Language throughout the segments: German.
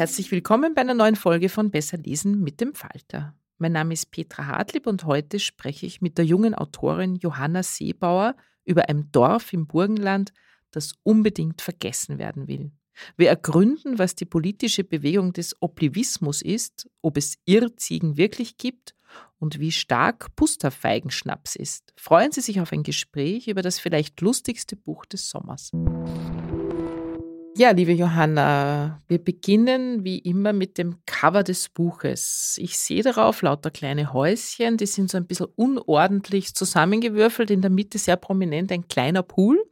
Herzlich willkommen bei einer neuen Folge von Besser lesen mit dem Falter. Mein Name ist Petra Hartlieb und heute spreche ich mit der jungen Autorin Johanna Seebauer über ein Dorf im Burgenland, das unbedingt vergessen werden will. Wir ergründen, was die politische Bewegung des Oblivismus ist, ob es Irrziegen wirklich gibt und wie stark Pusterfeigenschnaps ist. Freuen Sie sich auf ein Gespräch über das vielleicht lustigste Buch des Sommers. Ja, liebe Johanna, wir beginnen wie immer mit dem Cover des Buches. Ich sehe darauf lauter kleine Häuschen, die sind so ein bisschen unordentlich zusammengewürfelt, in der Mitte sehr prominent ein kleiner Pool.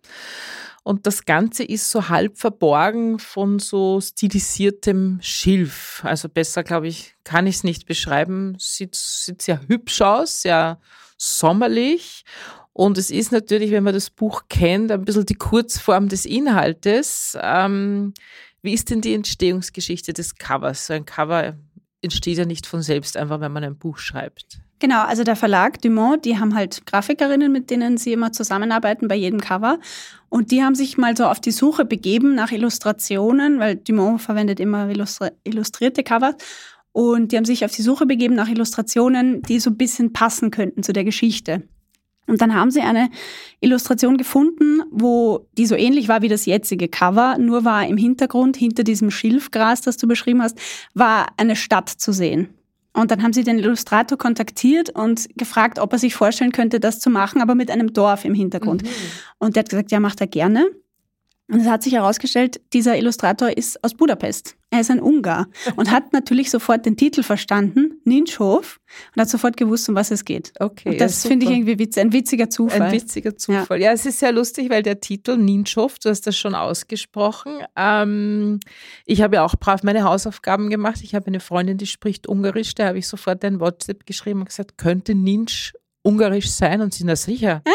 Und das Ganze ist so halb verborgen von so stilisiertem Schilf. Also besser, glaube ich, kann ich es nicht beschreiben. Sieht, sieht sehr hübsch aus, sehr sommerlich. Und es ist natürlich, wenn man das Buch kennt, ein bisschen die Kurzform des Inhaltes. Ähm, wie ist denn die Entstehungsgeschichte des Covers? So ein Cover entsteht ja nicht von selbst, einfach wenn man ein Buch schreibt. Genau, also der Verlag Dumont, die haben halt Grafikerinnen, mit denen sie immer zusammenarbeiten bei jedem Cover. Und die haben sich mal so auf die Suche begeben nach Illustrationen, weil Dumont verwendet immer illustrierte Covers. Und die haben sich auf die Suche begeben nach Illustrationen, die so ein bisschen passen könnten zu der Geschichte. Und dann haben sie eine Illustration gefunden, wo die so ähnlich war wie das jetzige Cover, nur war im Hintergrund, hinter diesem Schilfgras, das du beschrieben hast, war eine Stadt zu sehen. Und dann haben sie den Illustrator kontaktiert und gefragt, ob er sich vorstellen könnte, das zu machen, aber mit einem Dorf im Hintergrund. Mhm. Und der hat gesagt, ja, macht er gerne. Und es hat sich herausgestellt, dieser Illustrator ist aus Budapest. Er ist ein Ungar und hat natürlich sofort den Titel verstanden, Ninschhof, und hat sofort gewusst, um was es geht. Okay. Und das ja, finde ich irgendwie witz, ein witziger Zufall. Ein witziger Zufall. Ja. ja, es ist sehr lustig, weil der Titel Ninschhof, du hast das schon ausgesprochen. Ähm, ich habe ja auch brav meine Hausaufgaben gemacht. Ich habe eine Freundin, die spricht Ungarisch, da habe ich sofort ein WhatsApp geschrieben und gesagt, könnte Ninsch ungarisch sein und sind da sicher.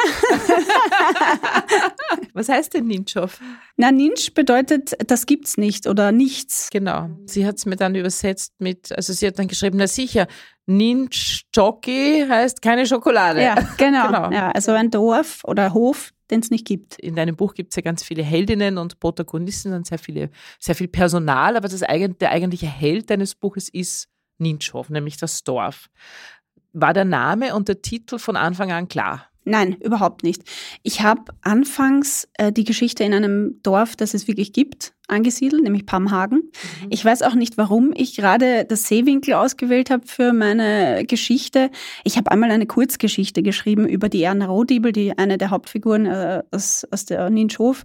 Was heißt denn Ninschov? Na, Ninsch bedeutet, das gibt's nicht oder nichts. Genau. Sie hat es mir dann übersetzt mit, also sie hat dann geschrieben, na sicher, Ninsch Jockey heißt keine Schokolade. Ja, genau. genau. Ja, also ein Dorf oder Hof, den es nicht gibt. In deinem Buch gibt es ja ganz viele Heldinnen und Protagonisten und sehr, viele, sehr viel Personal, aber das, der eigentliche Held deines Buches ist Ninschhof, nämlich das Dorf. War der Name und der Titel von Anfang an klar? Nein, überhaupt nicht. Ich habe anfangs äh, die Geschichte in einem Dorf, das es wirklich gibt, angesiedelt, nämlich Pamhagen. Mhm. Ich weiß auch nicht, warum ich gerade das Seewinkel ausgewählt habe für meine Geschichte. Ich habe einmal eine Kurzgeschichte geschrieben über die Erna Rohdiebel, die eine der Hauptfiguren äh, aus, aus der Ninschhof.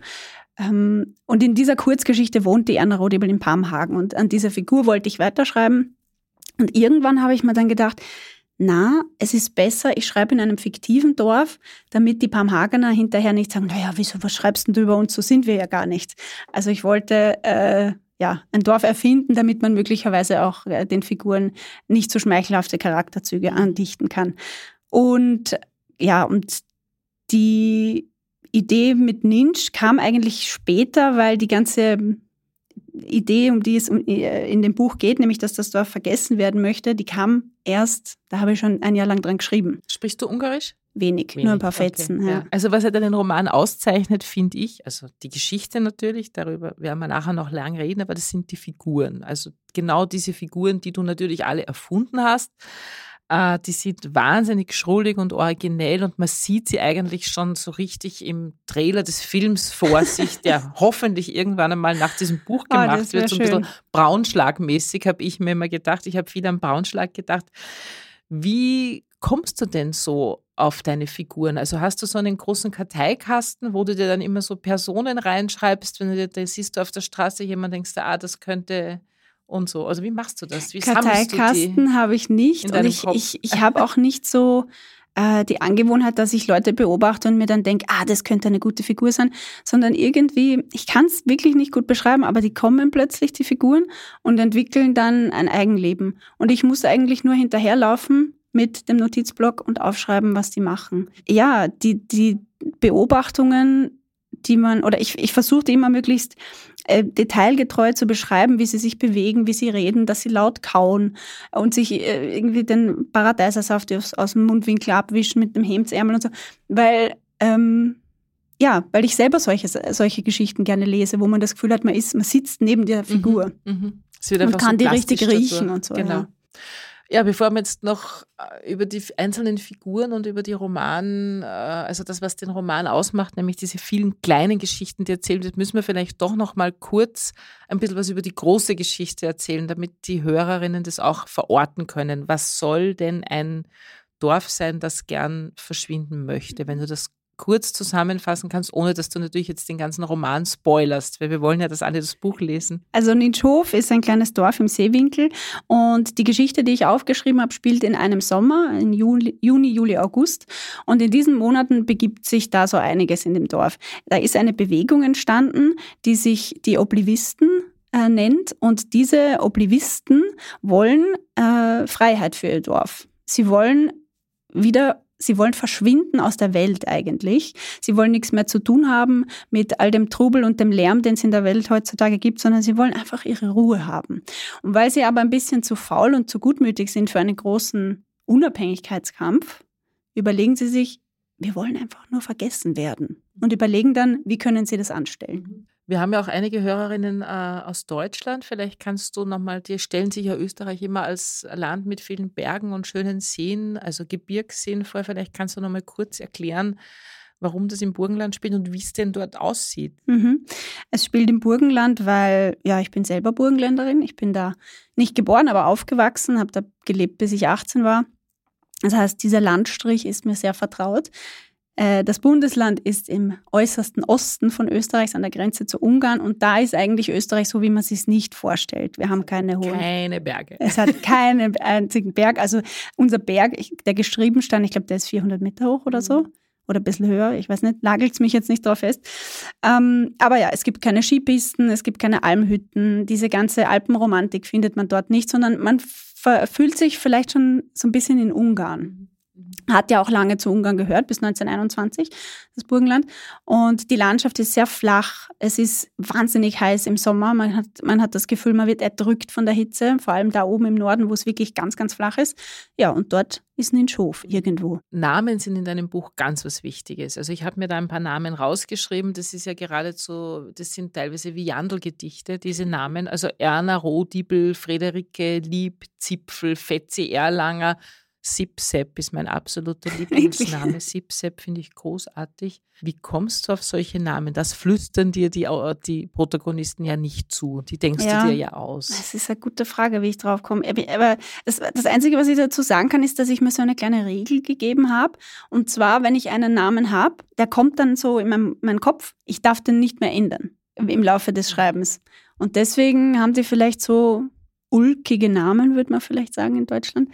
Ähm, und in dieser Kurzgeschichte wohnt die Erna Rohdiebel in Pamhagen. Und an dieser Figur wollte ich weiterschreiben. Und irgendwann habe ich mir dann gedacht, na, es ist besser, ich schreibe in einem fiktiven Dorf, damit die Pamhagener hinterher nicht sagen, naja, wieso, was schreibst du über uns, so sind wir ja gar nicht. Also ich wollte äh, ja ein Dorf erfinden, damit man möglicherweise auch äh, den Figuren nicht so schmeichelhafte Charakterzüge andichten kann. Und ja, und die Idee mit Ninch kam eigentlich später, weil die ganze Idee, um die es äh, in dem Buch geht, nämlich dass das Dorf vergessen werden möchte, die kam erst, da habe ich schon ein Jahr lang dran geschrieben. Sprichst du Ungarisch? Wenig, Wenig. nur ein paar Fetzen. Okay. Ja. Also was er den Roman auszeichnet, finde ich, also die Geschichte natürlich, darüber werden wir nachher noch lang reden, aber das sind die Figuren. Also genau diese Figuren, die du natürlich alle erfunden hast. Äh, die sind wahnsinnig schrullig und originell und man sieht sie eigentlich schon so richtig im Trailer des Films vor sich, der hoffentlich irgendwann einmal nach diesem Buch ah, gemacht oh, wird. So ein bisschen Braunschlagmäßig habe ich mir immer gedacht. Ich habe viel an Braunschlag gedacht. Wie kommst du denn so auf deine Figuren? Also hast du so einen großen Karteikasten, wo du dir dann immer so Personen reinschreibst, wenn du dir da siehst du auf der Straße jemand denkst, ah, das könnte und so. Also wie machst du das? Wie Karteikasten habe ich nicht und ich, ich, ich habe auch nicht so äh, die Angewohnheit, dass ich Leute beobachte und mir dann denke, ah, das könnte eine gute Figur sein, sondern irgendwie, ich kann es wirklich nicht gut beschreiben, aber die kommen plötzlich, die Figuren, und entwickeln dann ein Eigenleben. Und ich muss eigentlich nur hinterherlaufen mit dem Notizblock und aufschreiben, was die machen. Ja, die, die Beobachtungen die man, oder ich, ich versuche immer möglichst äh, detailgetreu zu beschreiben, wie sie sich bewegen, wie sie reden, dass sie laut kauen und sich äh, irgendwie den Paradeisersaft aus, aus dem Mundwinkel abwischen mit dem Hemdsärmel und so. Weil, ähm, ja, weil ich selber solche, solche Geschichten gerne lese, wo man das Gefühl hat, man ist, man sitzt neben der Figur mhm, mhm. und kann so die richtig riechen und so. Genau. Ja. Ja, bevor wir jetzt noch äh, über die einzelnen Figuren und über die Roman, äh, also das, was den Roman ausmacht, nämlich diese vielen kleinen Geschichten, die erzählt wird, müssen wir vielleicht doch noch mal kurz ein bisschen was über die große Geschichte erzählen, damit die Hörerinnen das auch verorten können. Was soll denn ein Dorf sein, das gern verschwinden möchte? Wenn du das kurz zusammenfassen kannst, ohne dass du natürlich jetzt den ganzen Roman spoilerst, weil wir wollen ja, dass alle das Buch lesen. Also Nitschhof ist ein kleines Dorf im Seewinkel und die Geschichte, die ich aufgeschrieben habe, spielt in einem Sommer, in Juli, Juni, Juli, August und in diesen Monaten begibt sich da so einiges in dem Dorf. Da ist eine Bewegung entstanden, die sich die Oblivisten äh, nennt und diese Oblivisten wollen äh, Freiheit für ihr Dorf. Sie wollen wieder Sie wollen verschwinden aus der Welt eigentlich. Sie wollen nichts mehr zu tun haben mit all dem Trubel und dem Lärm, den es in der Welt heutzutage gibt, sondern sie wollen einfach ihre Ruhe haben. Und weil sie aber ein bisschen zu faul und zu gutmütig sind für einen großen Unabhängigkeitskampf, überlegen sie sich, wir wollen einfach nur vergessen werden und überlegen dann, wie können sie das anstellen. Wir haben ja auch einige Hörerinnen äh, aus Deutschland. Vielleicht kannst du nochmal, die stellen sich ja Österreich immer als Land mit vielen Bergen und schönen Seen, also Gebirgsseen vor. Vielleicht kannst du nochmal kurz erklären, warum das im Burgenland spielt und wie es denn dort aussieht. Mhm. Es spielt im Burgenland, weil, ja, ich bin selber Burgenländerin. Ich bin da nicht geboren, aber aufgewachsen, habe da gelebt, bis ich 18 war. Das heißt, dieser Landstrich ist mir sehr vertraut. Äh, das Bundesland ist im äußersten Osten von Österreich, an der Grenze zu Ungarn. Und da ist eigentlich Österreich so, wie man es sich nicht vorstellt. Wir haben keine hohen. Keine Berge. Es hat keinen einzigen Berg. Also unser Berg, der geschrieben stand, ich glaube, der ist 400 Meter hoch oder so. Mhm. Oder ein bisschen höher, ich weiß nicht, nagelt es mich jetzt nicht drauf fest. Ähm, aber ja, es gibt keine Skipisten, es gibt keine Almhütten. Diese ganze Alpenromantik findet man dort nicht, sondern man fühlt sich vielleicht schon so ein bisschen in Ungarn. Hat ja auch lange zu Ungarn gehört, bis 1921, das Burgenland. Und die Landschaft ist sehr flach. Es ist wahnsinnig heiß im Sommer. Man hat, man hat das Gefühl, man wird erdrückt von der Hitze, vor allem da oben im Norden, wo es wirklich ganz, ganz flach ist. Ja, und dort ist ein Schof irgendwo. Namen sind in deinem Buch ganz was Wichtiges. Also ich habe mir da ein paar Namen rausgeschrieben. Das ist ja geradezu, das sind teilweise wie Jandl-Gedichte, diese Namen. Also Erna, Rohdibel, Friederike, Lieb, Zipfel, Fetzi, Erlanger. Sipsep ist mein absoluter Lieblingsname. Sipsep finde ich großartig. Wie kommst du auf solche Namen? Das flüstern dir die, die Protagonisten ja nicht zu. Die denkst ja, du dir ja aus. Das ist eine gute Frage, wie ich drauf komme. Aber das, das Einzige, was ich dazu sagen kann, ist, dass ich mir so eine kleine Regel gegeben habe. Und zwar, wenn ich einen Namen habe, der kommt dann so in meinem, meinen Kopf. Ich darf den nicht mehr ändern im Laufe des Schreibens. Und deswegen haben die vielleicht so ulkige Namen, würde man vielleicht sagen in Deutschland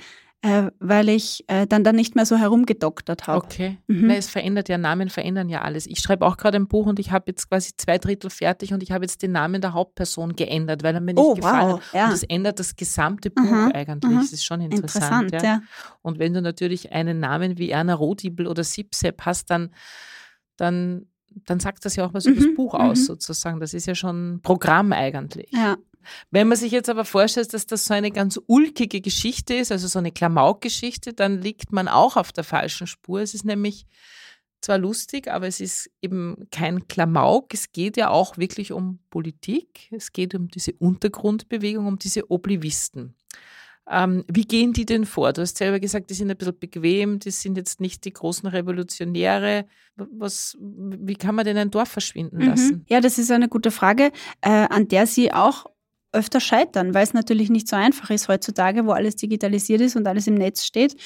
äh, weil ich äh, dann da nicht mehr so herumgedoktert habe. Okay. Mhm. Na, es verändert ja, Namen verändern ja alles. Ich schreibe auch gerade ein Buch und ich habe jetzt quasi zwei Drittel fertig und ich habe jetzt den Namen der Hauptperson geändert, weil er mir nicht oh, gefallen wow. hat. Ja. Und das ändert das gesamte Buch mhm. eigentlich. Mhm. Das ist schon interessant. interessant ja. ja. Und wenn du natürlich einen Namen wie Erna Rodibel oder Sipsep hast, dann, dann dann sagt das ja auch was mhm, über das Buch aus, mhm. sozusagen. Das ist ja schon Programm eigentlich. Ja. Wenn man sich jetzt aber vorstellt, dass das so eine ganz ulkige Geschichte ist, also so eine Klamauk-Geschichte, dann liegt man auch auf der falschen Spur. Es ist nämlich zwar lustig, aber es ist eben kein Klamauk. Es geht ja auch wirklich um Politik. Es geht um diese Untergrundbewegung, um diese Oblivisten. Ähm, wie gehen die denn vor? Du hast selber gesagt, die sind ein bisschen bequem, die sind jetzt nicht die großen Revolutionäre. Was, wie kann man denn ein Dorf verschwinden mhm. lassen? Ja, das ist eine gute Frage, äh, an der Sie auch öfter scheitern, weil es natürlich nicht so einfach ist heutzutage, wo alles digitalisiert ist und alles im Netz steht.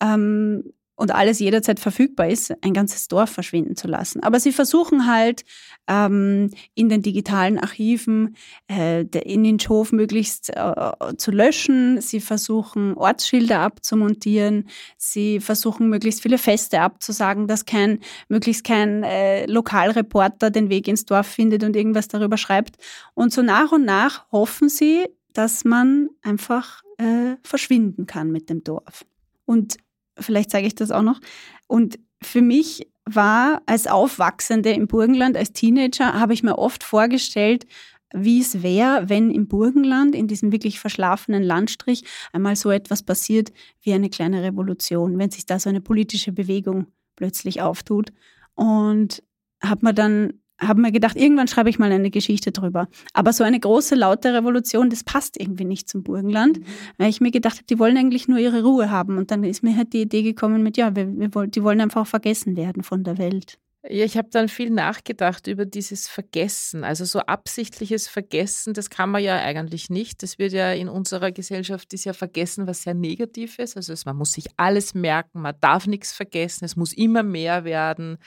Ähm, und alles jederzeit verfügbar ist, ein ganzes Dorf verschwinden zu lassen. Aber sie versuchen halt ähm, in den digitalen Archiven äh, in den Schof möglichst äh, zu löschen. Sie versuchen Ortsschilder abzumontieren. Sie versuchen möglichst viele Feste abzusagen, dass kein möglichst kein äh, Lokalreporter den Weg ins Dorf findet und irgendwas darüber schreibt. Und so nach und nach hoffen sie, dass man einfach äh, verschwinden kann mit dem Dorf. Und Vielleicht zeige ich das auch noch. Und für mich war als Aufwachsende im Burgenland, als Teenager, habe ich mir oft vorgestellt, wie es wäre, wenn im Burgenland, in diesem wirklich verschlafenen Landstrich, einmal so etwas passiert wie eine kleine Revolution, wenn sich da so eine politische Bewegung plötzlich auftut. Und habe mir dann habe mir gedacht, irgendwann schreibe ich mal eine Geschichte drüber. Aber so eine große, laute Revolution, das passt irgendwie nicht zum Burgenland, mhm. weil ich mir gedacht habe, die wollen eigentlich nur ihre Ruhe haben. Und dann ist mir halt die Idee gekommen mit, ja, wir, wir, die wollen einfach vergessen werden von der Welt. Ja, ich habe dann viel nachgedacht über dieses Vergessen. Also so absichtliches Vergessen, das kann man ja eigentlich nicht. Das wird ja in unserer Gesellschaft ist ja Vergessen was sehr Negatives. Also man muss sich alles merken, man darf nichts vergessen, es muss immer mehr werden.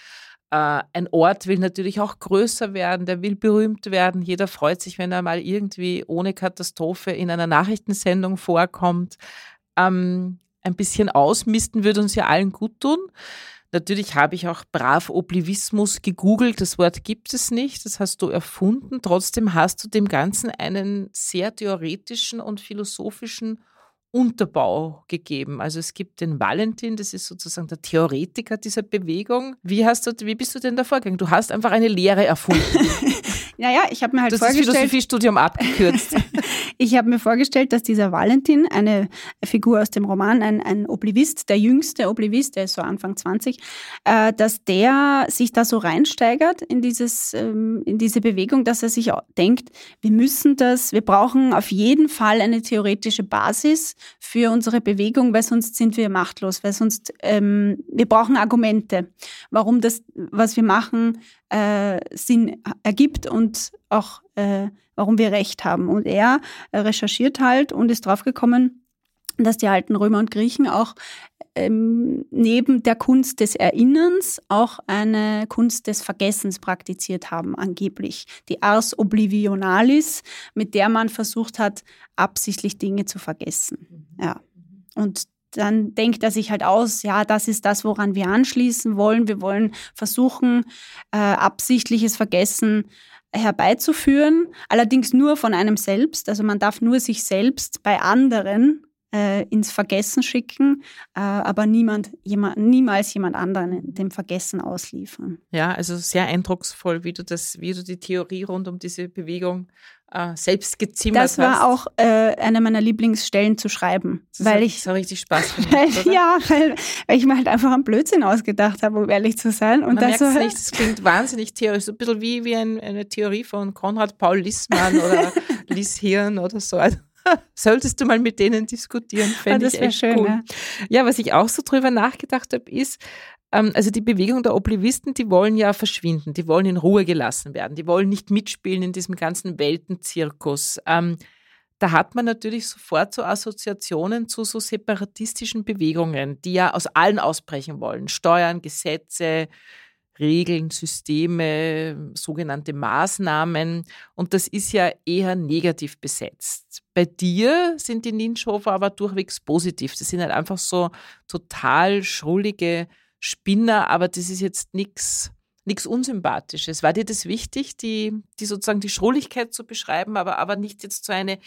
Äh, ein Ort will natürlich auch größer werden, der will berühmt werden. Jeder freut sich, wenn er mal irgendwie ohne Katastrophe in einer Nachrichtensendung vorkommt. Ähm, ein bisschen ausmisten würde uns ja allen gut tun. Natürlich habe ich auch brav Oblivismus gegoogelt. Das Wort gibt es nicht. Das hast du erfunden. Trotzdem hast du dem Ganzen einen sehr theoretischen und philosophischen Unterbau gegeben. Also es gibt den Valentin, das ist sozusagen der Theoretiker dieser Bewegung. Wie hast du, wie bist du denn da vorgegangen? Du hast einfach eine Lehre erfunden. Naja, ich habe mir halt das vorgestellt. Das Philosophiestudium abgekürzt. ich habe mir vorgestellt, dass dieser Valentin, eine Figur aus dem Roman, ein, ein Oblivist, der jüngste Oblivist, der ist so Anfang 20, äh, dass der sich da so reinsteigert in, dieses, ähm, in diese Bewegung, dass er sich denkt, wir müssen das, wir brauchen auf jeden Fall eine theoretische Basis für unsere Bewegung, weil sonst sind wir machtlos, weil sonst ähm, wir brauchen Argumente, warum das, was wir machen, äh, Sinn ergibt und auch äh, warum wir recht haben. Und er äh, recherchiert halt und ist draufgekommen, dass die alten Römer und Griechen auch ähm, neben der Kunst des Erinnerns auch eine Kunst des Vergessens praktiziert haben, angeblich. Die Ars Oblivionalis, mit der man versucht hat, absichtlich Dinge zu vergessen. Mhm. Ja. Und dann denkt er sich halt aus, ja, das ist das, woran wir anschließen wollen. Wir wollen versuchen, äh, absichtliches Vergessen herbeizuführen, allerdings nur von einem selbst. Also man darf nur sich selbst bei anderen äh, ins Vergessen schicken, äh, aber niemand, jemand, niemals jemand anderen dem Vergessen ausliefern. Ja, also sehr eindrucksvoll, wie du das, wie du die Theorie rund um diese Bewegung äh, selbst gezimmert hast. Das war auch äh, eine meiner Lieblingsstellen zu schreiben, das weil hat, ich so richtig Spaß gemacht, weil, Ja, weil, weil, ich mir halt einfach einen Blödsinn ausgedacht habe, um ehrlich zu sein. Und Man das so, nicht, das klingt wahnsinnig theoretisch, so ein bisschen wie, wie ein, eine Theorie von Konrad Paul Lissmann oder Lies Hirn oder so. Also, solltest du mal mit denen diskutieren, fände ja, ich echt schön, cool. Ja. ja, was ich auch so drüber nachgedacht habe, ist, also die Bewegung der Oblivisten, die wollen ja verschwinden, die wollen in Ruhe gelassen werden, die wollen nicht mitspielen in diesem ganzen Weltenzirkus. Ähm, da hat man natürlich sofort so Assoziationen zu so separatistischen Bewegungen, die ja aus allen ausbrechen wollen. Steuern, Gesetze, Regeln, Systeme, sogenannte Maßnahmen. Und das ist ja eher negativ besetzt. Bei dir sind die Ninschhofer aber durchwegs positiv. Das sind halt einfach so total schrullige Spinner, aber das ist jetzt nichts Unsympathisches. War dir das wichtig, die, die sozusagen die Schrulligkeit zu beschreiben, aber, aber nicht jetzt so eine,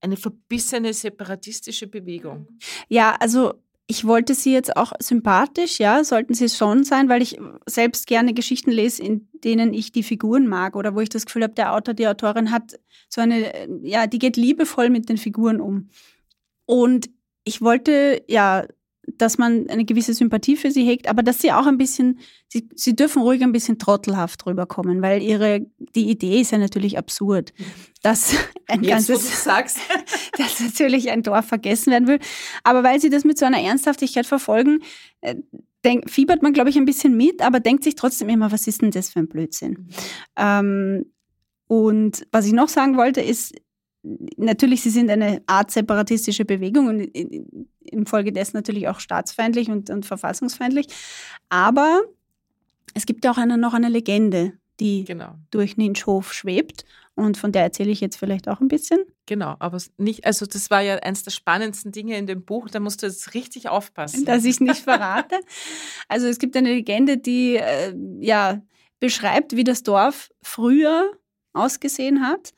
eine verbissene separatistische Bewegung? Ja, also ich wollte sie jetzt auch sympathisch, ja, sollten sie schon sein, weil ich selbst gerne Geschichten lese, in denen ich die Figuren mag oder wo ich das Gefühl habe, der Autor, die Autorin hat so eine, ja, die geht liebevoll mit den Figuren um. Und ich wollte ja dass man eine gewisse Sympathie für sie hegt, aber dass sie auch ein bisschen, sie, sie dürfen ruhig ein bisschen trottelhaft rüberkommen, weil ihre, die Idee ist ja natürlich absurd, dass ein Jetzt, ganzes, dass natürlich ein Dorf vergessen werden will. Aber weil sie das mit so einer Ernsthaftigkeit verfolgen, äh, denk, fiebert man, glaube ich, ein bisschen mit, aber denkt sich trotzdem immer, was ist denn das für ein Blödsinn? Ähm, und was ich noch sagen wollte, ist, natürlich, sie sind eine Art separatistische Bewegung und infolgedessen natürlich auch staatsfeindlich und, und verfassungsfeindlich. Aber es gibt auch eine, noch eine Legende, die genau. durch Ninschhof schwebt. Und von der erzähle ich jetzt vielleicht auch ein bisschen. Genau, aber nicht, also das war ja eines der spannendsten Dinge in dem Buch, da musst du jetzt richtig aufpassen. Dass ich es nicht verrate. also es gibt eine Legende, die äh, ja beschreibt, wie das Dorf früher ausgesehen hat.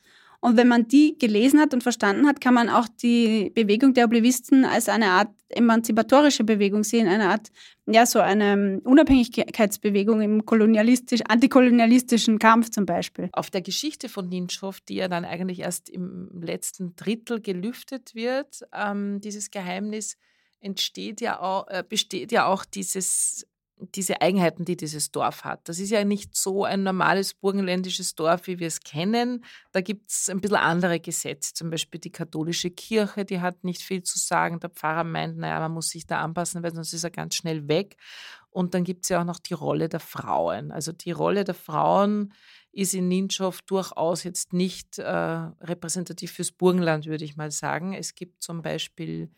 Und wenn man die gelesen hat und verstanden hat, kann man auch die Bewegung der Oblivisten als eine Art emanzipatorische Bewegung sehen, eine Art, ja, so eine Unabhängigkeitsbewegung im kolonialistisch, antikolonialistischen Kampf zum Beispiel. Auf der Geschichte von Ninschhoff, die ja dann eigentlich erst im letzten Drittel gelüftet wird, ähm, dieses Geheimnis, entsteht ja auch, äh, besteht ja auch dieses diese Eigenheiten, die dieses Dorf hat. Das ist ja nicht so ein normales burgenländisches Dorf, wie wir es kennen. Da gibt es ein bisschen andere Gesetze. Zum Beispiel die katholische Kirche, die hat nicht viel zu sagen. Der Pfarrer meint, naja, man muss sich da anpassen, weil sonst ist er ganz schnell weg. Und dann gibt es ja auch noch die Rolle der Frauen. Also die Rolle der Frauen ist in Ninschow durchaus jetzt nicht äh, repräsentativ fürs Burgenland, würde ich mal sagen. Es gibt zum Beispiel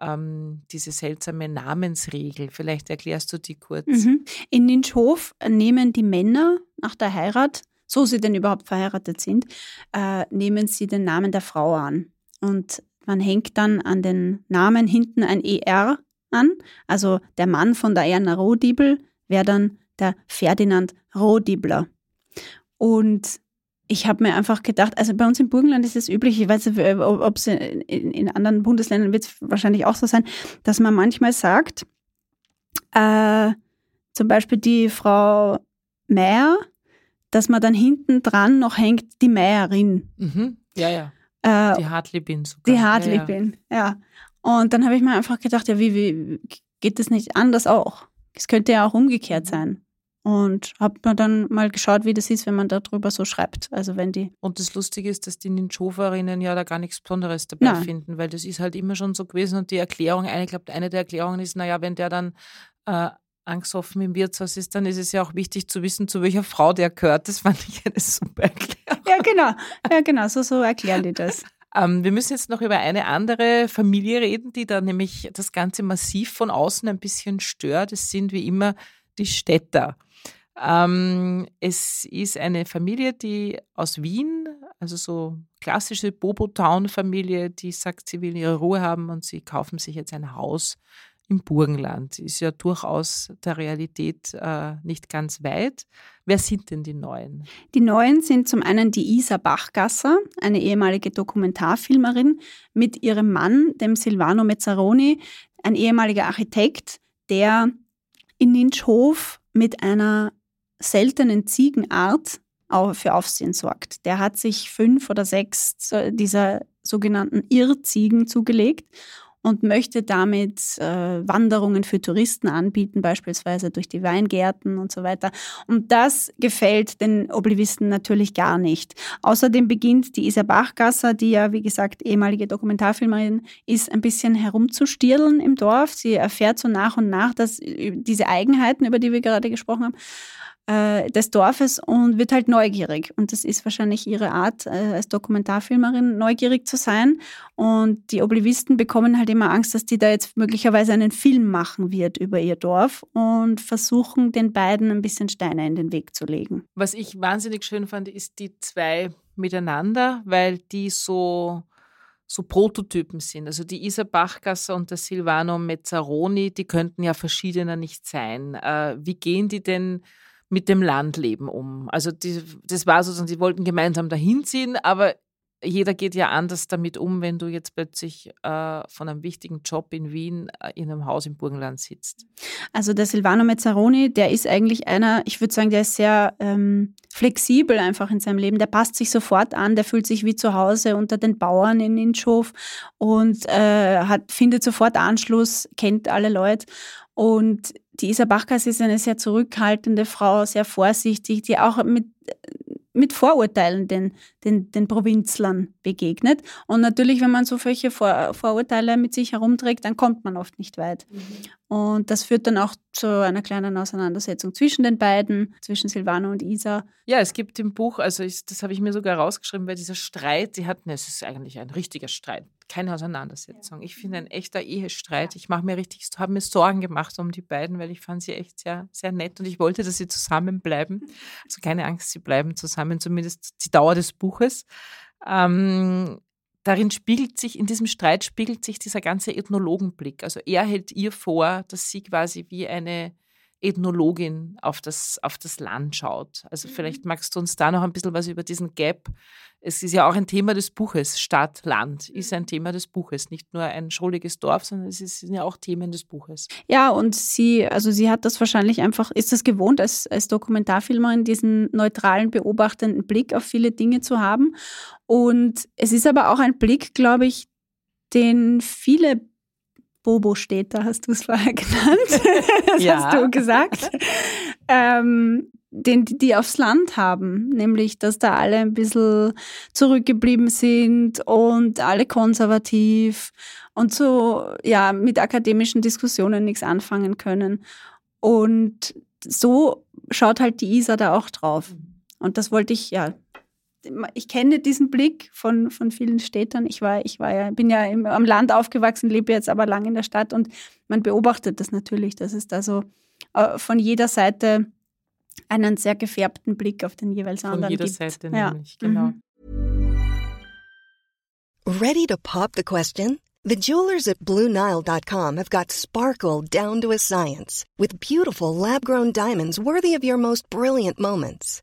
ähm, diese seltsame Namensregel. Vielleicht erklärst du die kurz. Mhm. In Ninschhof nehmen die Männer nach der Heirat, so sie denn überhaupt verheiratet sind, äh, nehmen sie den Namen der Frau an. Und man hängt dann an den Namen hinten ein ER an. Also der Mann von der Erna Rohdibel wäre dann der Ferdinand Rohdibler. Und ich habe mir einfach gedacht, also bei uns im Burgenland ist es üblich, ich weiß nicht, ob es in, in, anderen Bundesländern wird es wahrscheinlich auch so sein, dass man manchmal sagt, äh, zum Beispiel die Frau Meier, dass man dann hinten dran noch hängt, die Meierin. Mhm. Ja, ja. Äh, die Hartlibin sogar. Die Hartlibin, ja, ja. ja. Und dann habe ich mir einfach gedacht, ja, wie, wie geht das nicht anders auch? Es könnte ja auch umgekehrt mhm. sein. Und habe mir dann mal geschaut, wie das ist, wenn man darüber so schreibt. Also wenn die. Und das Lustige ist, dass die Ninschoferinnen ja da gar nichts Besonderes dabei Nein. finden, weil das ist halt immer schon so gewesen. Und die Erklärung, ich glaube, eine der Erklärungen ist, naja, wenn der dann äh, angstoffen im Wirtshaus ist, dann ist es ja auch wichtig zu wissen, zu welcher Frau der gehört. Das fand ich eine super Erklärung. Ja, genau. Ja, genau. So, so erklären die das. Ähm, wir müssen jetzt noch über eine andere Familie reden, die da nämlich das Ganze massiv von außen ein bisschen stört. Es sind wie immer die Städter. Ähm, es ist eine Familie, die aus Wien, also so klassische Bobo-Town-Familie, die sagt, sie will ihre Ruhe haben und sie kaufen sich jetzt ein Haus im Burgenland. Ist ja durchaus der Realität äh, nicht ganz weit. Wer sind denn die Neuen? Die Neuen sind zum einen die Isa Bachgasser, eine ehemalige Dokumentarfilmerin, mit ihrem Mann, dem Silvano Mezzaroni, ein ehemaliger Architekt, der in Ninschhof mit einer seltenen Ziegenart für Aufsehen sorgt. Der hat sich fünf oder sechs dieser sogenannten Irrziegen zugelegt und möchte damit äh, Wanderungen für Touristen anbieten, beispielsweise durch die Weingärten und so weiter. Und das gefällt den Oblivisten natürlich gar nicht. Außerdem beginnt die Isa Bachgasser, die ja, wie gesagt, ehemalige Dokumentarfilmerin ist, ein bisschen herumzustirlen im Dorf. Sie erfährt so nach und nach, dass diese Eigenheiten, über die wir gerade gesprochen haben, äh, des Dorfes und wird halt neugierig. Und das ist wahrscheinlich ihre Art, äh, als Dokumentarfilmerin neugierig zu sein. Und die Oblivisten bekommen halt immer Angst, dass die da jetzt möglicherweise einen Film machen wird über ihr Dorf und versuchen den beiden ein bisschen Steine in den Weg zu legen. Was ich wahnsinnig schön fand, ist die zwei miteinander, weil die so so Prototypen sind. Also die Isa Bachgasser und der Silvano Mezzaroni, die könnten ja verschiedener nicht sein. Äh, wie gehen die denn mit dem Landleben um? Also die, das war sozusagen, sie wollten gemeinsam dahin ziehen, aber jeder geht ja anders damit um, wenn du jetzt plötzlich äh, von einem wichtigen Job in Wien äh, in einem Haus im Burgenland sitzt. Also der Silvano Mezzaroni, der ist eigentlich einer, ich würde sagen, der ist sehr ähm, flexibel einfach in seinem Leben. Der passt sich sofort an, der fühlt sich wie zu Hause unter den Bauern in Inchof und äh, hat, findet sofort Anschluss, kennt alle Leute. Und die Isa Bachkas ist eine sehr zurückhaltende Frau, sehr vorsichtig, die auch mit mit Vorurteilen den, den, den Provinzlern begegnet. Und natürlich, wenn man so solche Vor Vorurteile mit sich herumträgt, dann kommt man oft nicht weit. Mhm. Und das führt dann auch zu einer kleinen Auseinandersetzung zwischen den beiden, zwischen Silvano und Isa. Ja, es gibt im Buch, also ich, das habe ich mir sogar rausgeschrieben, weil dieser Streit, die hatten, es ist eigentlich ein richtiger Streit, keine Auseinandersetzung. Ich finde ein echter Ehestreit. Ich mache mir richtig, habe mir Sorgen gemacht um die beiden, weil ich fand sie echt sehr, sehr nett und ich wollte, dass sie zusammenbleiben. Also keine Angst, sie bleiben zusammen, zumindest die Dauer des Buches. Ähm, darin spiegelt sich, in diesem Streit spiegelt sich dieser ganze Ethnologenblick. Also er hält ihr vor, dass sie quasi wie eine Ethnologin auf das, auf das Land schaut. Also vielleicht mhm. magst du uns da noch ein bisschen was über diesen Gap. Es ist ja auch ein Thema des Buches. Stadt, Land ist ein Thema des Buches. Nicht nur ein schrulliges Dorf, sondern es sind ja auch Themen des Buches. Ja, und sie, also sie hat das wahrscheinlich einfach, ist das gewohnt, als, als Dokumentarfilmerin diesen neutralen, beobachtenden Blick auf viele Dinge zu haben. Und es ist aber auch ein Blick, glaube ich, den viele Bobo steht da, hast du es vorher genannt. das ja. hast du gesagt. ähm, den, die aufs Land haben, nämlich dass da alle ein bisschen zurückgeblieben sind und alle konservativ und so ja mit akademischen Diskussionen nichts anfangen können. Und so schaut halt die Isa da auch drauf. Und das wollte ich ja ich kenne diesen Blick von, von vielen Städtern. Ich war, ich war ja, bin ja im, am Land aufgewachsen, lebe jetzt aber lang in der Stadt und man beobachtet das natürlich, dass es da so äh, von jeder Seite einen sehr gefärbten Blick auf den jeweils von anderen jeder gibt. Seite ja. nämlich, genau. Mhm. Ready to pop the question? The jewelers at BlueNile.com have got sparkle down to a science with beautiful lab-grown diamonds worthy of your most brilliant moments.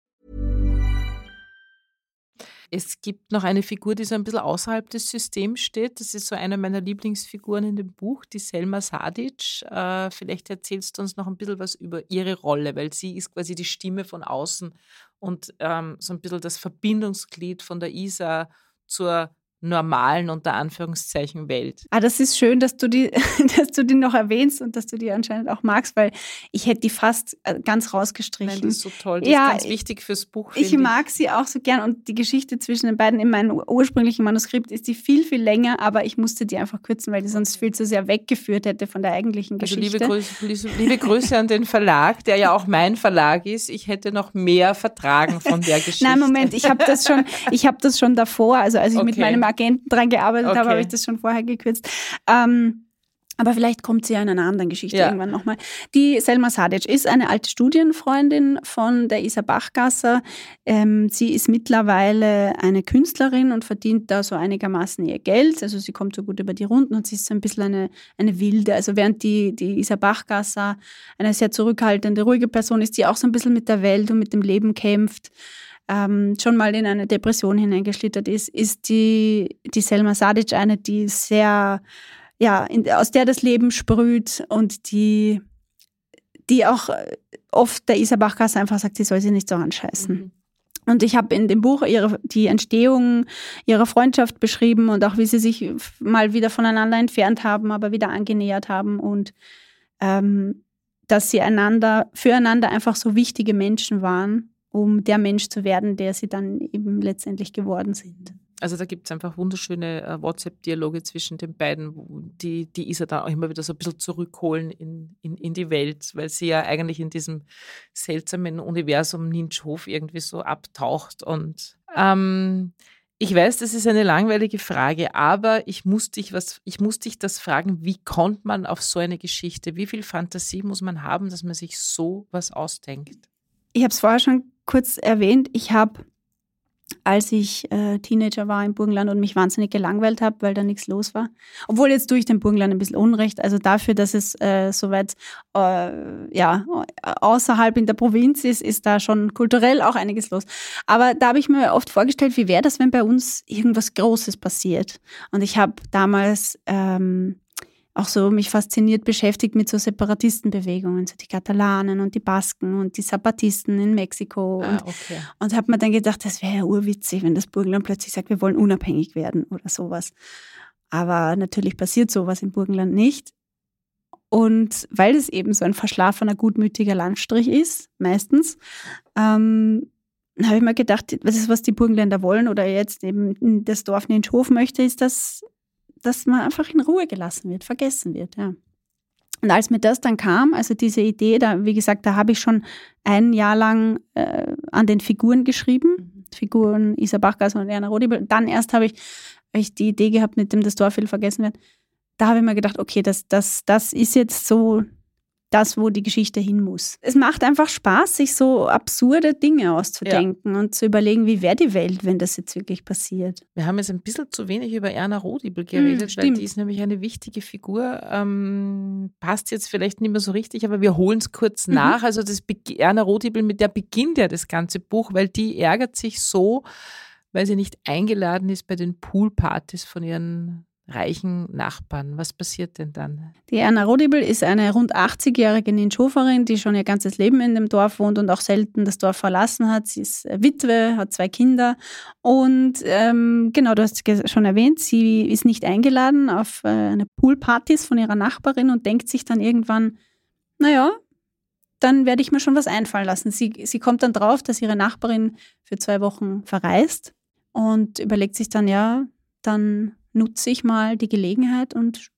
Es gibt noch eine Figur, die so ein bisschen außerhalb des Systems steht. Das ist so eine meiner Lieblingsfiguren in dem Buch, die Selma Sadic. Äh, vielleicht erzählst du uns noch ein bisschen was über ihre Rolle, weil sie ist quasi die Stimme von außen und ähm, so ein bisschen das Verbindungsglied von der Isa zur normalen, unter Anführungszeichen, Welt. Ah, das ist schön, dass du, die, dass du die noch erwähnst und dass du die anscheinend auch magst, weil ich hätte die fast äh, ganz rausgestrichen. Nein, die ist so toll, die ja, ist ganz wichtig fürs Buch. Ich, ich mag sie auch so gern und die Geschichte zwischen den beiden in meinem ursprünglichen Manuskript ist die viel, viel länger, aber ich musste die einfach kürzen, weil die sonst viel zu sehr weggeführt hätte von der eigentlichen Geschichte. Also liebe Grüße, liebe Grüße an den Verlag, der ja auch mein Verlag ist. Ich hätte noch mehr vertragen von der Geschichte. Nein, Moment, ich habe das schon, ich habe das schon davor, also als ich okay. mit meinem Agenten dran gearbeitet okay. habe, habe ich das schon vorher gekürzt. Ähm, aber vielleicht kommt sie ja in einer anderen Geschichte ja. irgendwann nochmal. Die Selma Sadic ist eine alte Studienfreundin von der Isa Bachgasser. Ähm, sie ist mittlerweile eine Künstlerin und verdient da so einigermaßen ihr Geld. Also sie kommt so gut über die Runden und sie ist so ein bisschen eine, eine wilde. Also während die, die Isa Bachgasser eine sehr zurückhaltende, ruhige Person ist, die auch so ein bisschen mit der Welt und mit dem Leben kämpft ähm, schon mal in eine Depression hineingeschlittert ist, ist die, die Selma Sadic eine, die sehr, ja, in, aus der das Leben sprüht und die, die auch oft der Isa Bachkasse einfach sagt, sie soll sie nicht so anscheißen. Mhm. Und ich habe in dem Buch ihre, die Entstehung ihrer Freundschaft beschrieben und auch wie sie sich mal wieder voneinander entfernt haben, aber wieder angenähert haben und ähm, dass sie einander, füreinander einfach so wichtige Menschen waren, um der Mensch zu werden, der sie dann eben letztendlich geworden sind. Also da gibt es einfach wunderschöne äh, WhatsApp-Dialoge zwischen den beiden, die, die Isa dann auch immer wieder so ein bisschen zurückholen in, in, in die Welt, weil sie ja eigentlich in diesem seltsamen Universum Ninschhof irgendwie so abtaucht. Und ähm, ich weiß, das ist eine langweilige Frage, aber ich muss dich was, ich muss dich das fragen, wie kommt man auf so eine Geschichte? Wie viel Fantasie muss man haben, dass man sich so was ausdenkt? Ich habe es vorher schon kurz erwähnt. Ich habe als ich äh, Teenager war im Burgenland und mich wahnsinnig gelangweilt habe, weil da nichts los war. Obwohl jetzt tue ich dem Burgenland ein bisschen Unrecht. Also dafür, dass es äh, so weit äh, ja, außerhalb in der Provinz ist, ist da schon kulturell auch einiges los. Aber da habe ich mir oft vorgestellt, wie wäre das, wenn bei uns irgendwas Großes passiert. Und ich habe damals ähm, auch so mich fasziniert beschäftigt mit so Separatistenbewegungen, so die Katalanen und die Basken und die Zapatisten in Mexiko. Ah, und, okay. und habe mir dann gedacht, das wäre ja urwitzig, wenn das Burgenland plötzlich sagt, wir wollen unabhängig werden oder sowas. Aber natürlich passiert sowas im Burgenland nicht. Und weil es eben so ein verschlafener, gutmütiger Landstrich ist, meistens, ähm, habe ich mir gedacht, was ist, was die Burgenländer wollen oder jetzt eben das Dorf Ninschhof möchte, ist, dass dass man einfach in Ruhe gelassen wird, vergessen wird, ja. Und als mir das dann kam, also diese Idee, da, wie gesagt, da habe ich schon ein Jahr lang äh, an den Figuren geschrieben, mhm. Figuren Isa Bachgas und Erna Rodibel. Dann erst habe ich, hab ich die Idee gehabt, mit dem das Dorf will vergessen wird. Da habe ich mir gedacht, okay, das, das, das ist jetzt so das, wo die Geschichte hin muss. Es macht einfach Spaß, sich so absurde Dinge auszudenken ja. und zu überlegen, wie wäre die Welt, wenn das jetzt wirklich passiert. Wir haben jetzt ein bisschen zu wenig über Erna Rodibel geredet, hm, weil die ist nämlich eine wichtige Figur. Ähm, passt jetzt vielleicht nicht mehr so richtig, aber wir holen es kurz mhm. nach. Also das Be Erna Rodibel, mit der beginnt ja das ganze Buch, weil die ärgert sich so, weil sie nicht eingeladen ist bei den Poolpartys von ihren reichen Nachbarn. Was passiert denn dann? Die Erna Rodibel ist eine rund 80-jährige Ninchoferin, die schon ihr ganzes Leben in dem Dorf wohnt und auch selten das Dorf verlassen hat. Sie ist äh, Witwe, hat zwei Kinder und ähm, genau, du hast es schon erwähnt, sie ist nicht eingeladen auf äh, eine Poolpartys von ihrer Nachbarin und denkt sich dann irgendwann, naja, dann werde ich mir schon was einfallen lassen. Sie, sie kommt dann drauf, dass ihre Nachbarin für zwei Wochen verreist und überlegt sich dann, ja, dann nutze ich mal die Gelegenheit und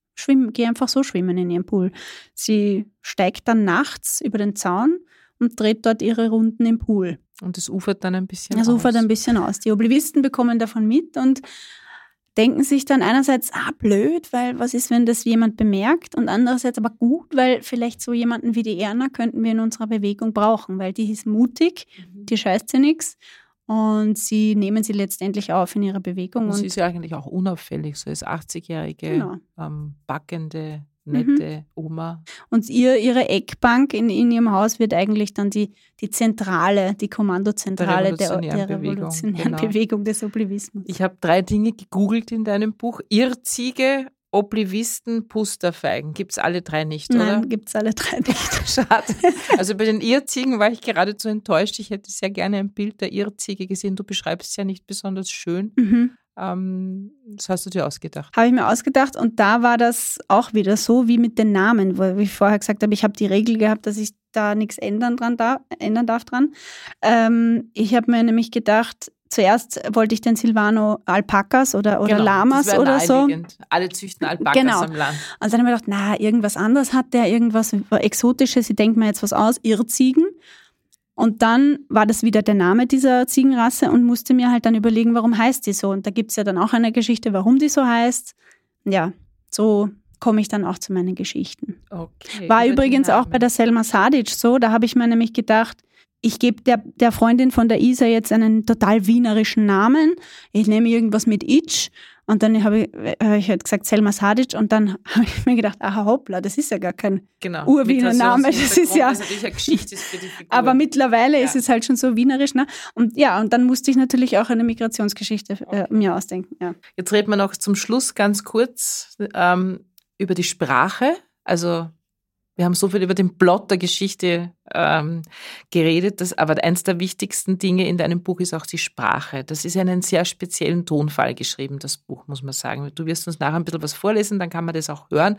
gehe einfach so schwimmen in ihrem Pool. Sie steigt dann nachts über den Zaun und dreht dort ihre Runden im Pool. Und es ufert dann ein bisschen das aus. Es ufert ein bisschen aus. Die Oblivisten bekommen davon mit und denken sich dann einerseits, ah, blöd, weil was ist, wenn das jemand bemerkt? Und andererseits aber gut, weil vielleicht so jemanden wie die Erna könnten wir in unserer Bewegung brauchen, weil die ist mutig, mhm. die scheißt sie nichts und sie nehmen sie letztendlich auf in ihrer Bewegung. Und sie ist ja eigentlich auch unauffällig, so als 80-jährige, genau. ähm, backende, nette mhm. Oma. Und ihr, ihre Eckbank in, in ihrem Haus wird eigentlich dann die, die Zentrale, die Kommandozentrale der, der revolutionären genau. Bewegung des Oblivismus. Ich habe drei Dinge gegoogelt in deinem Buch. Irrziege, Oblivisten, Pusterfeigen. Gibt es alle drei nicht, oder? Nein, gibt es alle drei nicht. Schade. Also bei den Irrziegen war ich geradezu enttäuscht. Ich hätte sehr gerne ein Bild der Irrziege gesehen. Du beschreibst es ja nicht besonders schön. Mhm. Ähm, das hast du dir ausgedacht. Habe ich mir ausgedacht und da war das auch wieder so wie mit den Namen, wo ich vorher gesagt habe, ich habe die Regel gehabt, dass ich da nichts ändern, dran da, ändern darf dran. Ähm, ich habe mir nämlich gedacht, zuerst wollte ich den Silvano Alpakas oder, oder genau, Lamas oder so. Alle züchten Alpakas genau. am Land. Also dann habe ich gedacht, na, irgendwas anderes hat der, irgendwas Exotisches, ich denke mir jetzt was aus, Irrziegen. Und dann war das wieder der Name dieser Ziegenrasse und musste mir halt dann überlegen, warum heißt die so. Und da gibt es ja dann auch eine Geschichte, warum die so heißt. Ja, so komme ich dann auch zu meinen Geschichten. Okay, war übrigens auch bei der Selma Sadic so, da habe ich mir nämlich gedacht, ich gebe der, der Freundin von der Isa jetzt einen total wienerischen Namen. Ich nehme irgendwas mit Itch. Und dann habe ich, hab ich halt gesagt Selma Sadic und dann habe ich mir gedacht, aha hoppla, das ist ja gar kein genau, Urwiener Name. Das ist ja. Das eine Geschichte für die Figur. Aber mittlerweile ja. ist es halt schon so wienerisch. Ne? Und ja, und dann musste ich natürlich auch eine Migrationsgeschichte äh, mir ausdenken. Ja. Jetzt reden wir noch zum Schluss ganz kurz ähm, über die Sprache. Also Wir haben so viel über den Plot der Geschichte ähm, geredet, dass, aber eins der wichtigsten Dinge in deinem Buch ist auch die Sprache. Das ist in einem sehr speziellen Tonfall geschrieben, das Buch, muss man sagen. Du wirst uns nachher ein bisschen was vorlesen, dann kann man das auch hören.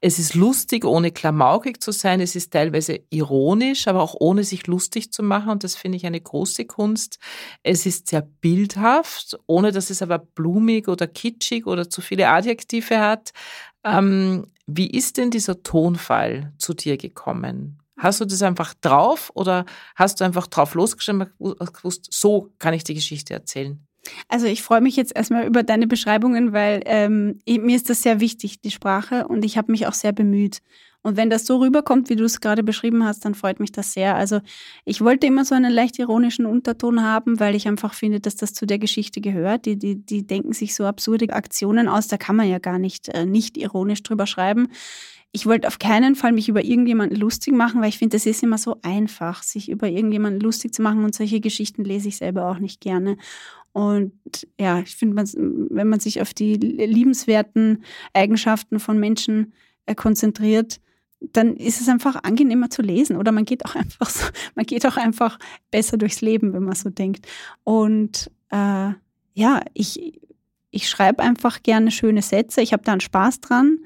Es ist lustig, ohne klamaukig zu sein. Es ist teilweise ironisch, aber auch ohne sich lustig zu machen. Und das finde ich eine große Kunst. Es ist sehr bildhaft, ohne dass es aber blumig oder kitschig oder zu viele Adjektive hat. Ähm, wie ist denn dieser Tonfall zu dir gekommen? Hast du das einfach drauf oder hast du einfach drauf losgeschrieben und gewusst, so kann ich die Geschichte erzählen? Also ich freue mich jetzt erstmal über deine Beschreibungen, weil ähm, mir ist das sehr wichtig, die Sprache, und ich habe mich auch sehr bemüht. Und wenn das so rüberkommt, wie du es gerade beschrieben hast, dann freut mich das sehr. Also ich wollte immer so einen leicht ironischen Unterton haben, weil ich einfach finde, dass das zu der Geschichte gehört. Die, die, die denken sich so absurde Aktionen aus, da kann man ja gar nicht, äh, nicht ironisch drüber schreiben. Ich wollte auf keinen Fall mich über irgendjemanden lustig machen, weil ich finde, das ist immer so einfach, sich über irgendjemanden lustig zu machen und solche Geschichten lese ich selber auch nicht gerne. Und ja, ich finde, wenn man sich auf die liebenswerten Eigenschaften von Menschen äh, konzentriert, dann ist es einfach angenehmer zu lesen oder man geht auch einfach so, man geht auch einfach besser durchs Leben, wenn man so denkt. Und äh, ja, ich, ich schreibe einfach gerne schöne Sätze. Ich habe da einen Spaß dran.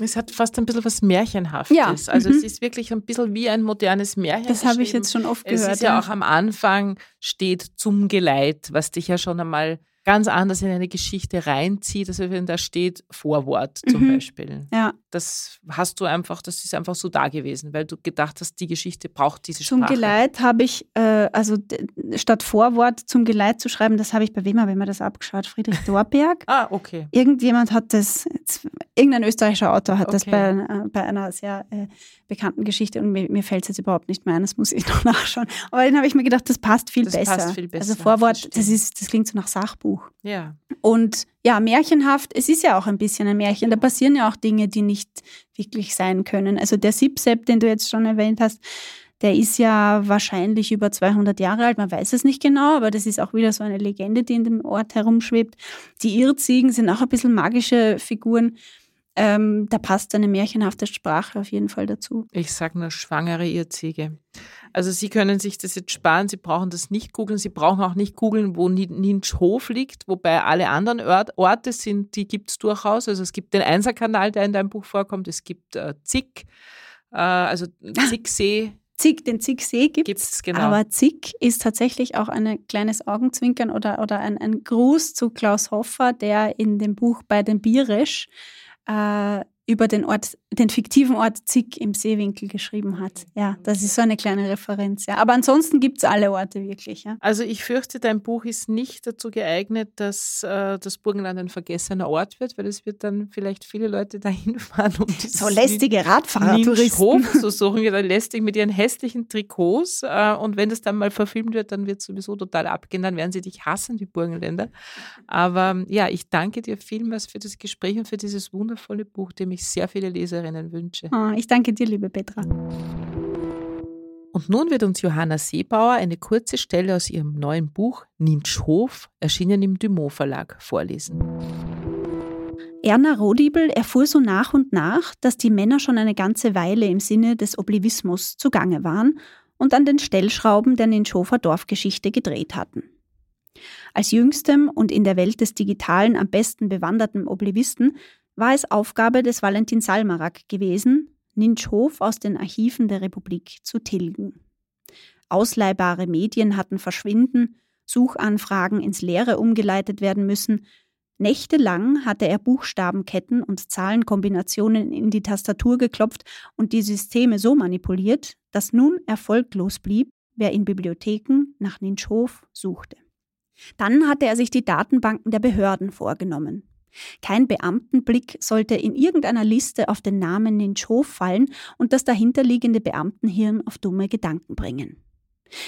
Es hat fast ein bisschen was Märchenhaftes. Ja. Also mhm. es ist wirklich ein bisschen wie ein modernes Märchen. Das habe ich jetzt schon oft gehört. Es ist ja, ja auch am Anfang steht zum Geleit, was dich ja schon einmal ganz anders in eine Geschichte reinzieht, als wenn da steht Vorwort zum mhm. Beispiel. Ja. Das hast du einfach, das ist einfach so da gewesen, weil du gedacht hast, die Geschichte braucht diese Sprache. Zum Geleit habe ich, äh, also statt Vorwort zum Geleit zu schreiben, das habe ich bei wem habe ich mir das abgeschaut? Friedrich Dorberg. ah, okay. Irgendjemand hat das, jetzt, irgendein österreichischer Autor hat okay. das bei, äh, bei einer sehr äh, bekannten Geschichte und mir, mir fällt es jetzt überhaupt nicht mehr ein, das muss ich noch nachschauen. Aber dann habe ich mir gedacht, das passt viel das besser. Passt viel besser. Also Vorwort, das, ist, das klingt so nach Sachbuch. Ja. Und ja, märchenhaft, es ist ja auch ein bisschen ein Märchen. Da passieren ja auch Dinge, die nicht wirklich sein können. Also der Sipsep, den du jetzt schon erwähnt hast, der ist ja wahrscheinlich über 200 Jahre alt, man weiß es nicht genau, aber das ist auch wieder so eine Legende, die in dem Ort herumschwebt. Die Irrziegen sind auch ein bisschen magische Figuren. Ähm, da passt eine märchenhafte Sprache auf jeden Fall dazu. Ich sage nur schwangere Irrziege. Also Sie können sich das jetzt sparen, Sie brauchen das nicht googeln, Sie brauchen auch nicht googeln, wo Ninschhof liegt, wobei alle anderen Orte sind, die gibt es durchaus. Also es gibt den Einserkanal, der in deinem Buch vorkommt, es gibt äh, Zick, äh, also Zicksee. Zick, den Zicksee gibt es, genau. aber Zick ist tatsächlich auch ein kleines Augenzwinkern oder, oder ein, ein Gruß zu Klaus Hoffer, der in dem Buch bei den Bierisch äh, über den Ort, den fiktiven Ort Zick im Seewinkel geschrieben hat. Ja, das ist so eine kleine Referenz. Ja. Aber ansonsten gibt es alle Orte wirklich. Ja. Also ich fürchte, dein Buch ist nicht dazu geeignet, dass äh, das Burgenland ein vergessener Ort wird, weil es wird dann vielleicht viele Leute dahin fahren. Um so lästige Radfahrertouristen. so suchen wir dann lästig mit ihren hässlichen Trikots. Äh, und wenn das dann mal verfilmt wird, dann wird es sowieso total abgehen. Dann werden sie dich hassen, die Burgenländer. Aber ja, ich danke dir vielmals für das Gespräch und für dieses wundervolle Buch, dem ich sehr viele Leserinnen wünsche. Oh, ich danke dir, liebe Petra. Und nun wird uns Johanna Seebauer eine kurze Stelle aus ihrem neuen Buch Ninschhof, erschienen im Dumont Verlag, vorlesen. Erna Rodibel erfuhr so nach und nach, dass die Männer schon eine ganze Weile im Sinne des Oblivismus zugange waren und an den Stellschrauben der Ninschofer Dorfgeschichte gedreht hatten. Als jüngstem und in der Welt des Digitalen am besten bewanderten Oblivisten war es Aufgabe des Valentin Salmarak gewesen, Ninschhof aus den Archiven der Republik zu tilgen. Ausleihbare Medien hatten verschwinden, Suchanfragen ins Leere umgeleitet werden müssen, Nächtelang hatte er Buchstabenketten und Zahlenkombinationen in die Tastatur geklopft und die Systeme so manipuliert, dass nun erfolglos blieb, wer in Bibliotheken nach Ninschhof suchte. Dann hatte er sich die Datenbanken der Behörden vorgenommen. Kein Beamtenblick sollte in irgendeiner Liste auf den Namen Ninschhof fallen und das dahinterliegende Beamtenhirn auf dumme Gedanken bringen.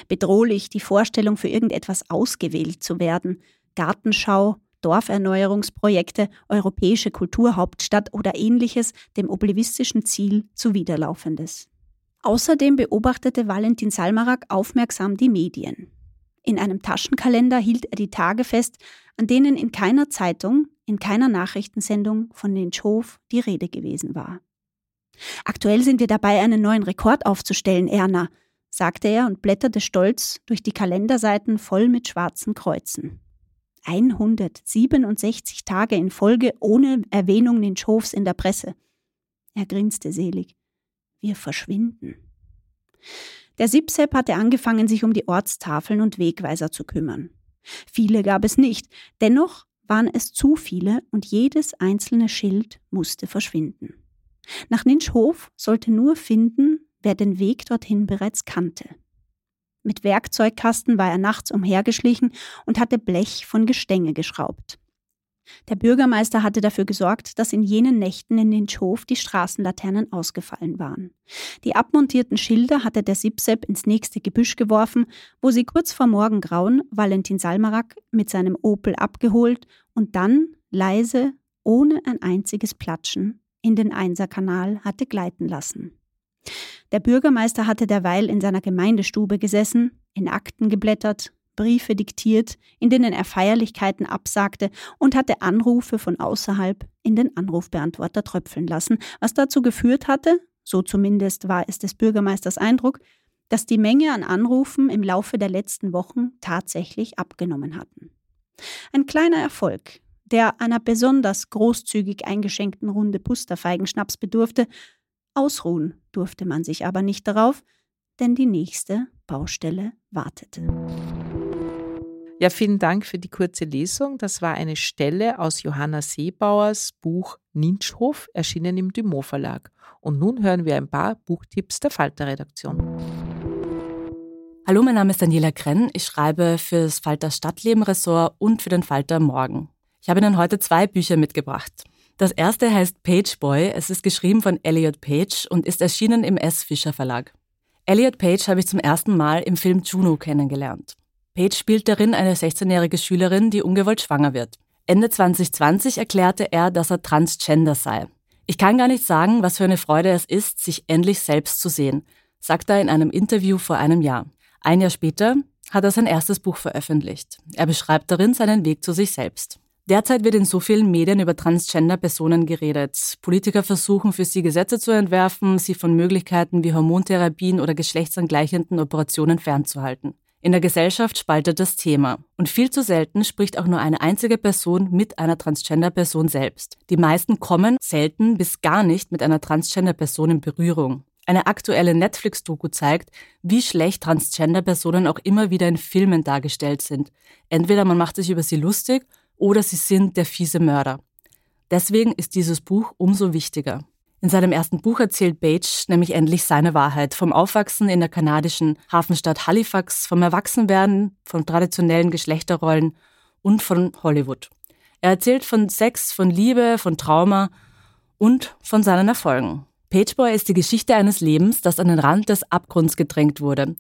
Bedrohlich die Vorstellung, für irgendetwas ausgewählt zu werden, Gartenschau, Dorferneuerungsprojekte, europäische Kulturhauptstadt oder ähnliches dem oblivistischen Ziel zuwiderlaufendes. Außerdem beobachtete Valentin Salmarak aufmerksam die Medien. In einem Taschenkalender hielt er die Tage fest, an denen in keiner Zeitung, in keiner Nachrichtensendung von den Schof die Rede gewesen war. Aktuell sind wir dabei, einen neuen Rekord aufzustellen, Erna, sagte er und blätterte stolz durch die Kalenderseiten voll mit schwarzen Kreuzen. 167 Tage in Folge ohne Erwähnung Ninchofs in der Presse. Er grinste selig. Wir verschwinden. Der Sipsep hatte angefangen, sich um die Ortstafeln und Wegweiser zu kümmern. Viele gab es nicht, dennoch waren es zu viele und jedes einzelne Schild musste verschwinden. Nach Ninschhof sollte nur finden, wer den Weg dorthin bereits kannte. Mit Werkzeugkasten war er nachts umhergeschlichen und hatte Blech von Gestänge geschraubt. Der Bürgermeister hatte dafür gesorgt, dass in jenen Nächten in den Schof die Straßenlaternen ausgefallen waren. Die abmontierten Schilder hatte der Sipsep ins nächste Gebüsch geworfen, wo sie kurz vor Morgengrauen Valentin Salmarak mit seinem Opel abgeholt und dann leise, ohne ein einziges Platschen, in den Einserkanal hatte gleiten lassen. Der Bürgermeister hatte derweil in seiner Gemeindestube gesessen, in Akten geblättert, Briefe diktiert, in denen er Feierlichkeiten absagte und hatte Anrufe von außerhalb in den Anrufbeantworter tröpfeln lassen, was dazu geführt hatte, so zumindest war es des Bürgermeisters Eindruck, dass die Menge an Anrufen im Laufe der letzten Wochen tatsächlich abgenommen hatten. Ein kleiner Erfolg, der einer besonders großzügig eingeschenkten Runde Pusterfeigenschnaps bedurfte, Ausruhen durfte man sich aber nicht darauf, denn die nächste Baustelle wartete. Ja, vielen Dank für die kurze Lesung. Das war eine Stelle aus Johanna Seebauers Buch Ninschhof, erschienen im Dumont Verlag. Und nun hören wir ein paar Buchtipps der Falter-Redaktion. Hallo, mein Name ist Daniela Krenn. Ich schreibe für das Falter Stadtleben-Ressort und für den Falter Morgen. Ich habe Ihnen heute zwei Bücher mitgebracht. Das erste heißt Page Boy. Es ist geschrieben von Elliot Page und ist erschienen im S. Fischer Verlag. Elliot Page habe ich zum ersten Mal im Film Juno kennengelernt. Page spielt darin eine 16-jährige Schülerin, die ungewollt schwanger wird. Ende 2020 erklärte er, dass er transgender sei. Ich kann gar nicht sagen, was für eine Freude es ist, sich endlich selbst zu sehen, sagt er in einem Interview vor einem Jahr. Ein Jahr später hat er sein erstes Buch veröffentlicht. Er beschreibt darin seinen Weg zu sich selbst. Derzeit wird in so vielen Medien über Transgender-Personen geredet. Politiker versuchen für sie Gesetze zu entwerfen, sie von Möglichkeiten wie Hormontherapien oder geschlechtsangleichenden Operationen fernzuhalten. In der Gesellschaft spaltet das Thema. Und viel zu selten spricht auch nur eine einzige Person mit einer Transgender-Person selbst. Die meisten kommen selten bis gar nicht mit einer Transgender-Person in Berührung. Eine aktuelle Netflix-Doku zeigt, wie schlecht Transgender-Personen auch immer wieder in Filmen dargestellt sind. Entweder man macht sich über sie lustig oder sie sind der fiese Mörder. Deswegen ist dieses Buch umso wichtiger. In seinem ersten Buch erzählt Page nämlich endlich seine Wahrheit vom Aufwachsen in der kanadischen Hafenstadt Halifax, vom Erwachsenwerden, von traditionellen Geschlechterrollen und von Hollywood. Er erzählt von Sex, von Liebe, von Trauma und von seinen Erfolgen. Pageboy ist die Geschichte eines Lebens, das an den Rand des Abgrunds gedrängt wurde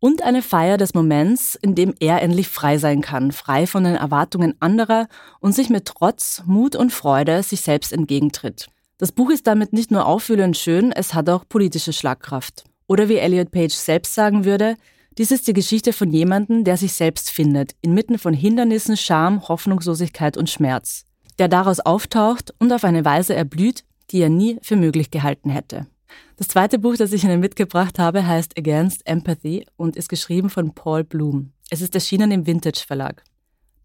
und eine Feier des Moments, in dem er endlich frei sein kann, frei von den Erwartungen anderer und sich mit Trotz, Mut und Freude sich selbst entgegentritt. Das Buch ist damit nicht nur auffühlend schön, es hat auch politische Schlagkraft. Oder wie Elliot Page selbst sagen würde, dies ist die Geschichte von jemandem, der sich selbst findet, inmitten von Hindernissen, Scham, Hoffnungslosigkeit und Schmerz, der daraus auftaucht und auf eine Weise erblüht, die er nie für möglich gehalten hätte. Das zweite Buch, das ich Ihnen mitgebracht habe, heißt Against Empathy und ist geschrieben von Paul Bloom. Es ist erschienen im Vintage Verlag.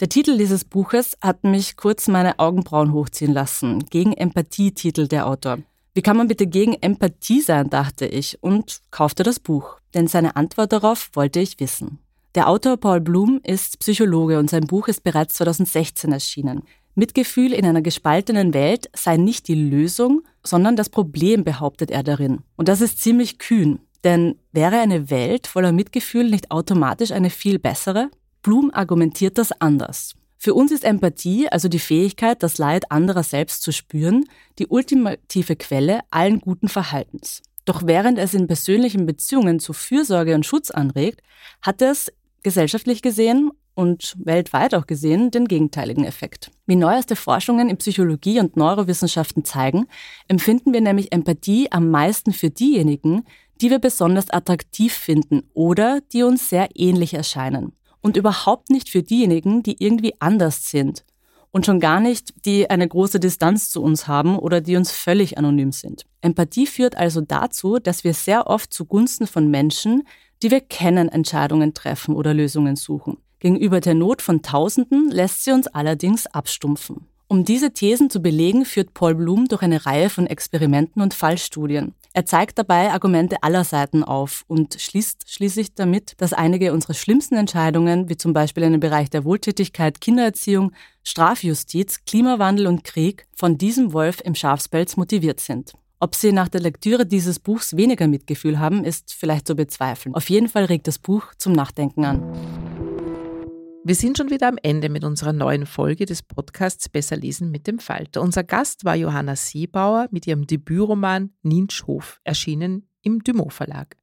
Der Titel dieses Buches hat mich kurz meine Augenbrauen hochziehen lassen. Gegen Empathie titelt der Autor. Wie kann man bitte gegen Empathie sein, dachte ich und kaufte das Buch, denn seine Antwort darauf wollte ich wissen. Der Autor Paul Bloom ist Psychologe und sein Buch ist bereits 2016 erschienen. Mitgefühl in einer gespaltenen Welt sei nicht die Lösung, sondern das Problem, behauptet er darin. Und das ist ziemlich kühn, denn wäre eine Welt voller Mitgefühl nicht automatisch eine viel bessere? Blum argumentiert das anders. Für uns ist Empathie, also die Fähigkeit, das Leid anderer selbst zu spüren, die ultimative Quelle allen guten Verhaltens. Doch während es in persönlichen Beziehungen zu Fürsorge und Schutz anregt, hat es gesellschaftlich gesehen und weltweit auch gesehen den gegenteiligen Effekt. Wie neueste Forschungen in Psychologie und Neurowissenschaften zeigen, empfinden wir nämlich Empathie am meisten für diejenigen, die wir besonders attraktiv finden oder die uns sehr ähnlich erscheinen. Und überhaupt nicht für diejenigen, die irgendwie anders sind Und schon gar nicht, die eine große Distanz zu uns haben oder die uns völlig anonym sind. Empathie führt also dazu, dass wir sehr oft zugunsten von Menschen, die wir kennen, Entscheidungen treffen oder Lösungen suchen. Gegenüber der Not von Tausenden lässt sie uns allerdings abstumpfen. Um diese Thesen zu belegen, führt Paul Bloom durch eine Reihe von Experimenten und Fallstudien. Er zeigt dabei Argumente aller Seiten auf und schließt schließlich damit, dass einige unserer schlimmsten Entscheidungen, wie zum Beispiel in den Bereich der Wohltätigkeit, Kindererziehung, Strafjustiz, Klimawandel und Krieg, von diesem Wolf im Schafspelz motiviert sind. Ob Sie nach der Lektüre dieses Buchs weniger Mitgefühl haben, ist vielleicht zu bezweifeln. Auf jeden Fall regt das Buch zum Nachdenken an. Wir sind schon wieder am Ende mit unserer neuen Folge des Podcasts Besser lesen mit dem Falter. Unser Gast war Johanna Seebauer mit ihrem Debütroman Ninschhof, erschienen im Dumont Verlag.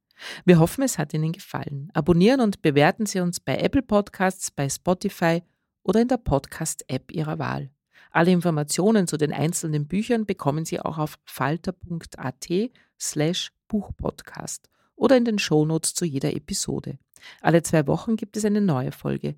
Wir hoffen, es hat Ihnen gefallen. Abonnieren und bewerten Sie uns bei Apple Podcasts, bei Spotify oder in der Podcast-App Ihrer Wahl. Alle Informationen zu den einzelnen Büchern bekommen Sie auch auf falter.at slash Buchpodcast oder in den Shownotes zu jeder Episode. Alle zwei Wochen gibt es eine neue Folge.